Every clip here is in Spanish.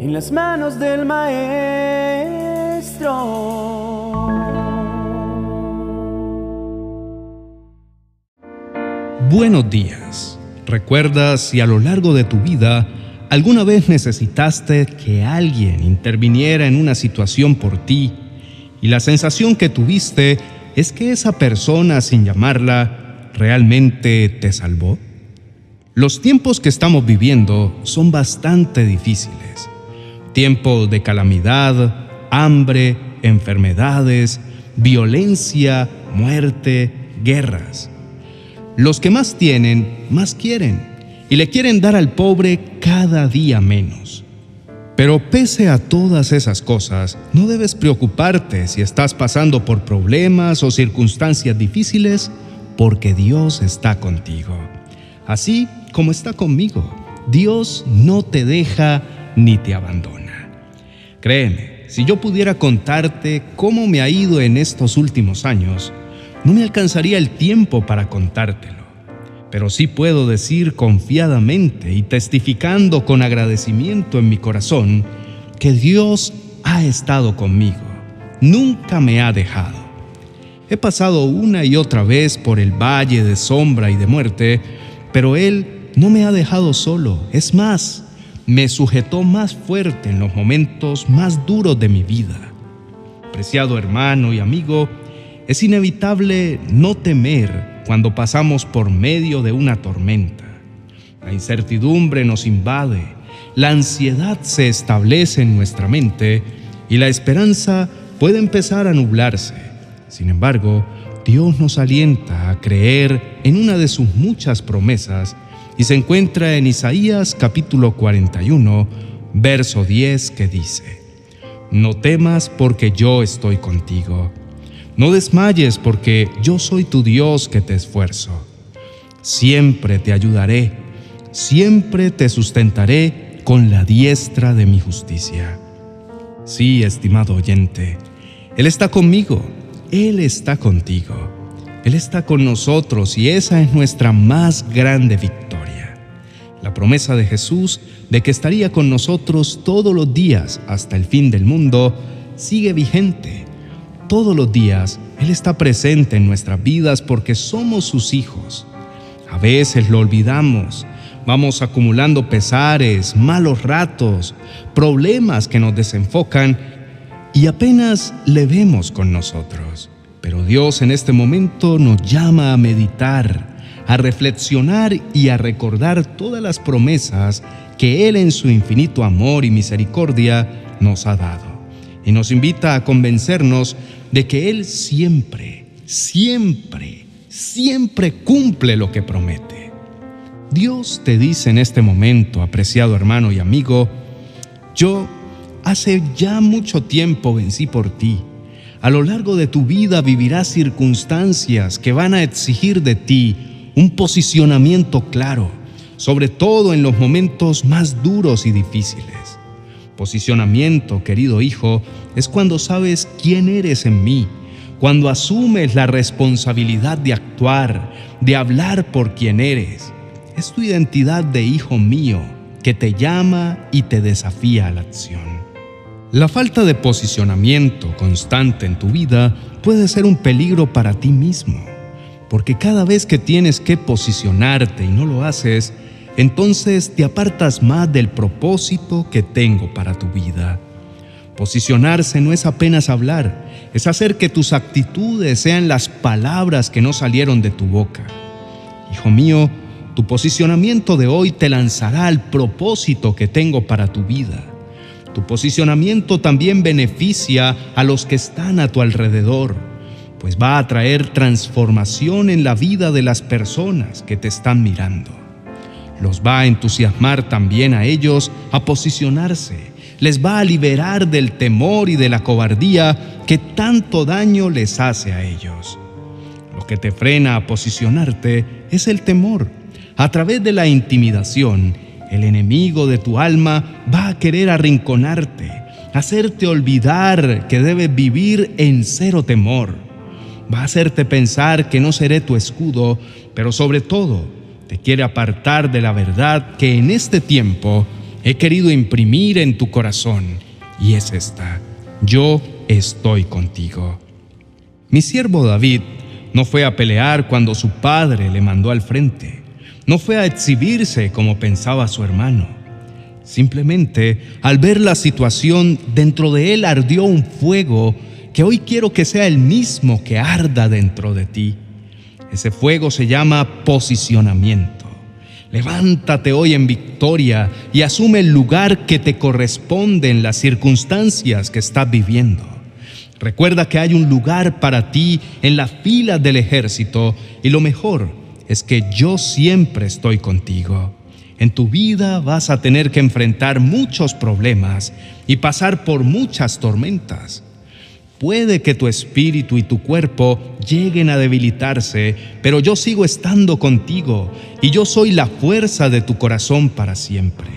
en las manos del Maestro. Buenos días. ¿Recuerdas si a lo largo de tu vida alguna vez necesitaste que alguien interviniera en una situación por ti y la sensación que tuviste es que esa persona, sin llamarla, realmente te salvó? Los tiempos que estamos viviendo son bastante difíciles. Tiempos de calamidad, hambre, enfermedades, violencia, muerte, guerras. Los que más tienen, más quieren, y le quieren dar al pobre cada día menos. Pero pese a todas esas cosas, no debes preocuparte si estás pasando por problemas o circunstancias difíciles, porque Dios está contigo. Así como está conmigo, Dios no te deja ni te abandona. Créeme, si yo pudiera contarte cómo me ha ido en estos últimos años, no me alcanzaría el tiempo para contártelo. Pero sí puedo decir confiadamente y testificando con agradecimiento en mi corazón que Dios ha estado conmigo, nunca me ha dejado. He pasado una y otra vez por el valle de sombra y de muerte, pero Él no me ha dejado solo, es más, me sujetó más fuerte en los momentos más duros de mi vida. Preciado hermano y amigo, es inevitable no temer cuando pasamos por medio de una tormenta. La incertidumbre nos invade, la ansiedad se establece en nuestra mente y la esperanza puede empezar a nublarse. Sin embargo, Dios nos alienta a creer en una de sus muchas promesas y se encuentra en Isaías capítulo 41, verso 10 que dice, No temas porque yo estoy contigo no desmayes porque yo soy tu Dios que te esfuerzo. Siempre te ayudaré, siempre te sustentaré con la diestra de mi justicia. Sí, estimado oyente, Él está conmigo, Él está contigo, Él está con nosotros y esa es nuestra más grande victoria. La promesa de Jesús de que estaría con nosotros todos los días hasta el fin del mundo sigue vigente todos los días Él está presente en nuestras vidas porque somos sus hijos. A veces lo olvidamos, vamos acumulando pesares, malos ratos, problemas que nos desenfocan y apenas le vemos con nosotros. Pero Dios en este momento nos llama a meditar, a reflexionar y a recordar todas las promesas que Él en su infinito amor y misericordia nos ha dado. Y nos invita a convencernos de que Él siempre, siempre, siempre cumple lo que promete. Dios te dice en este momento, apreciado hermano y amigo, yo hace ya mucho tiempo vencí por ti. A lo largo de tu vida vivirás circunstancias que van a exigir de ti un posicionamiento claro, sobre todo en los momentos más duros y difíciles. Posicionamiento, querido hijo, es cuando sabes quién eres en mí, cuando asumes la responsabilidad de actuar, de hablar por quien eres. Es tu identidad de hijo mío que te llama y te desafía a la acción. La falta de posicionamiento constante en tu vida puede ser un peligro para ti mismo, porque cada vez que tienes que posicionarte y no lo haces, entonces te apartas más del propósito que tengo para tu vida. Posicionarse no es apenas hablar, es hacer que tus actitudes sean las palabras que no salieron de tu boca. Hijo mío, tu posicionamiento de hoy te lanzará al propósito que tengo para tu vida. Tu posicionamiento también beneficia a los que están a tu alrededor, pues va a traer transformación en la vida de las personas que te están mirando los va a entusiasmar también a ellos a posicionarse, les va a liberar del temor y de la cobardía que tanto daño les hace a ellos. Lo que te frena a posicionarte es el temor. A través de la intimidación, el enemigo de tu alma va a querer arrinconarte, hacerte olvidar que debes vivir en cero temor. Va a hacerte pensar que no seré tu escudo, pero sobre todo, te quiere apartar de la verdad que en este tiempo he querido imprimir en tu corazón, y es esta, yo estoy contigo. Mi siervo David no fue a pelear cuando su padre le mandó al frente, no fue a exhibirse como pensaba su hermano. Simplemente, al ver la situación, dentro de él ardió un fuego que hoy quiero que sea el mismo que arda dentro de ti. Ese fuego se llama posicionamiento. Levántate hoy en victoria y asume el lugar que te corresponde en las circunstancias que estás viviendo. Recuerda que hay un lugar para ti en la fila del ejército y lo mejor es que yo siempre estoy contigo. En tu vida vas a tener que enfrentar muchos problemas y pasar por muchas tormentas. Puede que tu espíritu y tu cuerpo lleguen a debilitarse, pero yo sigo estando contigo y yo soy la fuerza de tu corazón para siempre.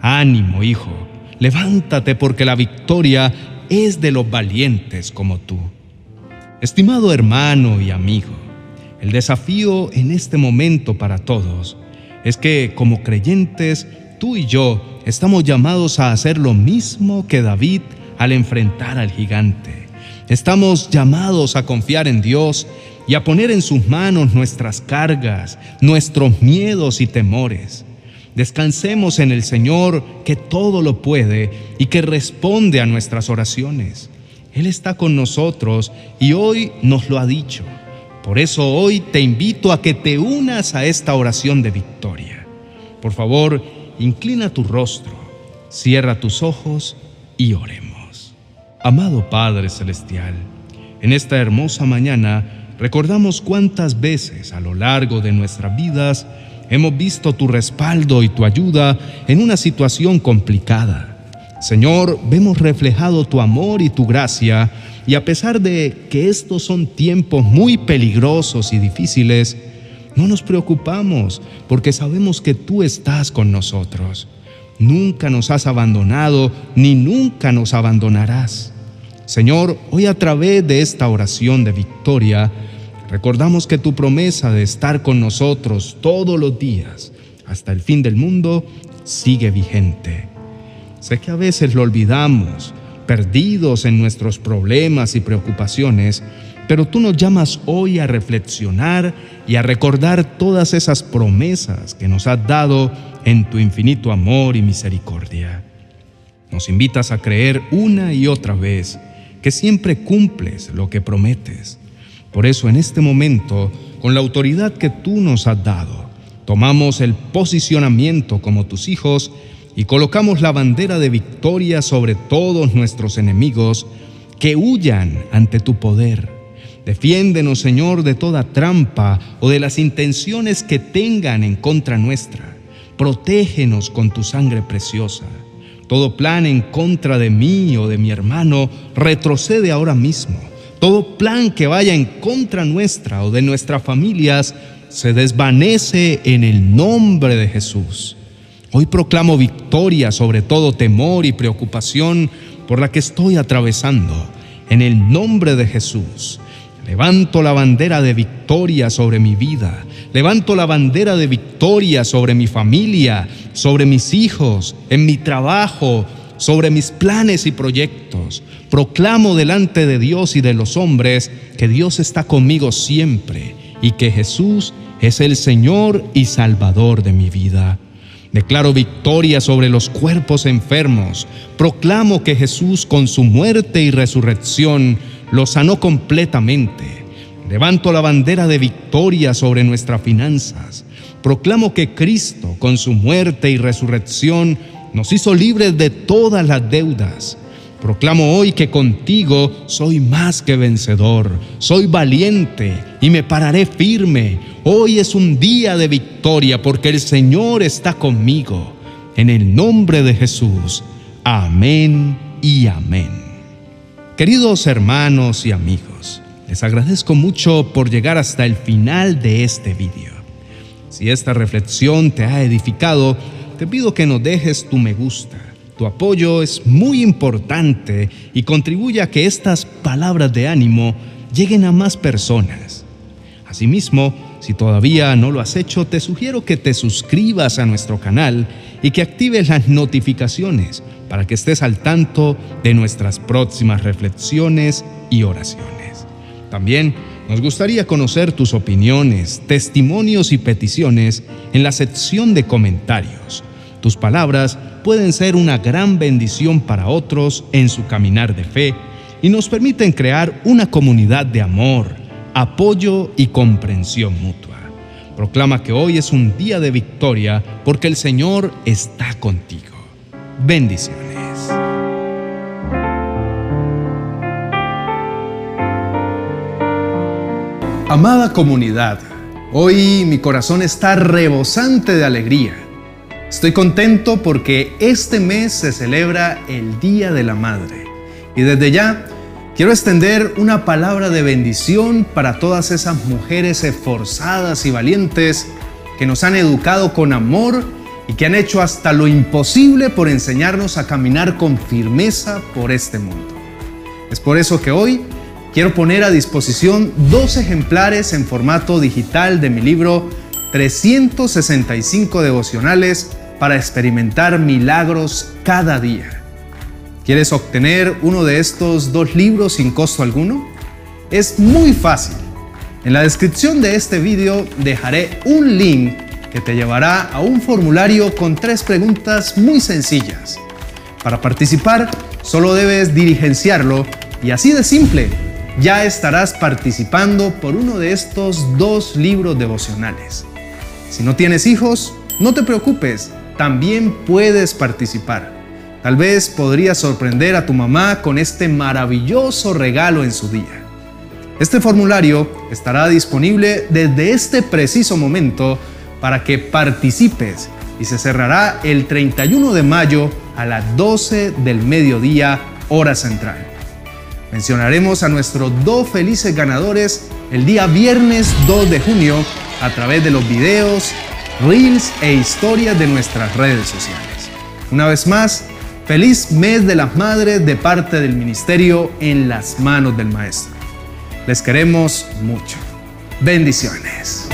Ánimo, hijo, levántate porque la victoria es de los valientes como tú. Estimado hermano y amigo, el desafío en este momento para todos es que como creyentes, tú y yo estamos llamados a hacer lo mismo que David al enfrentar al gigante Estamos llamados a confiar en Dios y a poner en sus manos nuestras cargas, nuestros miedos y temores. Descansemos en el Señor que todo lo puede y que responde a nuestras oraciones. Él está con nosotros y hoy nos lo ha dicho. Por eso hoy te invito a que te unas a esta oración de victoria. Por favor, inclina tu rostro, cierra tus ojos y oremos. Amado Padre Celestial, en esta hermosa mañana recordamos cuántas veces a lo largo de nuestras vidas hemos visto tu respaldo y tu ayuda en una situación complicada. Señor, vemos reflejado tu amor y tu gracia y a pesar de que estos son tiempos muy peligrosos y difíciles, no nos preocupamos porque sabemos que tú estás con nosotros. Nunca nos has abandonado ni nunca nos abandonarás. Señor, hoy a través de esta oración de victoria, recordamos que tu promesa de estar con nosotros todos los días hasta el fin del mundo sigue vigente. Sé que a veces lo olvidamos, perdidos en nuestros problemas y preocupaciones, pero tú nos llamas hoy a reflexionar y a recordar todas esas promesas que nos has dado en tu infinito amor y misericordia. Nos invitas a creer una y otra vez que siempre cumples lo que prometes. Por eso en este momento, con la autoridad que tú nos has dado, tomamos el posicionamiento como tus hijos y colocamos la bandera de victoria sobre todos nuestros enemigos que huyan ante tu poder. Defiéndenos, Señor, de toda trampa o de las intenciones que tengan en contra nuestra. Protégenos con tu sangre preciosa. Todo plan en contra de mí o de mi hermano retrocede ahora mismo. Todo plan que vaya en contra nuestra o de nuestras familias se desvanece en el nombre de Jesús. Hoy proclamo victoria sobre todo temor y preocupación por la que estoy atravesando. En el nombre de Jesús. Levanto la bandera de victoria sobre mi vida. Levanto la bandera de victoria sobre mi familia, sobre mis hijos, en mi trabajo, sobre mis planes y proyectos. Proclamo delante de Dios y de los hombres que Dios está conmigo siempre y que Jesús es el Señor y Salvador de mi vida. Declaro victoria sobre los cuerpos enfermos. Proclamo que Jesús con su muerte y resurrección lo sanó completamente. Levanto la bandera de victoria sobre nuestras finanzas. Proclamo que Cristo, con su muerte y resurrección, nos hizo libres de todas las deudas. Proclamo hoy que contigo soy más que vencedor, soy valiente y me pararé firme. Hoy es un día de victoria porque el Señor está conmigo. En el nombre de Jesús. Amén y amén. Queridos hermanos y amigos, les agradezco mucho por llegar hasta el final de este vídeo. Si esta reflexión te ha edificado, te pido que nos dejes tu me gusta. Tu apoyo es muy importante y contribuye a que estas palabras de ánimo lleguen a más personas. Asimismo, si todavía no lo has hecho, te sugiero que te suscribas a nuestro canal y que actives las notificaciones para que estés al tanto de nuestras próximas reflexiones y oraciones. También nos gustaría conocer tus opiniones, testimonios y peticiones en la sección de comentarios. Tus palabras pueden ser una gran bendición para otros en su caminar de fe y nos permiten crear una comunidad de amor, apoyo y comprensión mutua. Proclama que hoy es un día de victoria porque el Señor está contigo. Bendiciones. Amada comunidad, hoy mi corazón está rebosante de alegría. Estoy contento porque este mes se celebra el Día de la Madre. Y desde ya quiero extender una palabra de bendición para todas esas mujeres esforzadas y valientes que nos han educado con amor y que han hecho hasta lo imposible por enseñarnos a caminar con firmeza por este mundo. Es por eso que hoy quiero poner a disposición dos ejemplares en formato digital de mi libro 365 devocionales para experimentar milagros cada día. ¿Quieres obtener uno de estos dos libros sin costo alguno? Es muy fácil. En la descripción de este video dejaré un link que te llevará a un formulario con tres preguntas muy sencillas. Para participar, solo debes dirigenciarlo y así de simple, ya estarás participando por uno de estos dos libros devocionales. Si no tienes hijos, no te preocupes, también puedes participar. Tal vez podrías sorprender a tu mamá con este maravilloso regalo en su día. Este formulario estará disponible desde este preciso momento para que participes y se cerrará el 31 de mayo a las 12 del mediodía hora central. Mencionaremos a nuestros dos felices ganadores el día viernes 2 de junio a través de los videos, reels e historias de nuestras redes sociales. Una vez más, feliz mes de las madres de parte del ministerio en las manos del Maestro. Les queremos mucho. Bendiciones.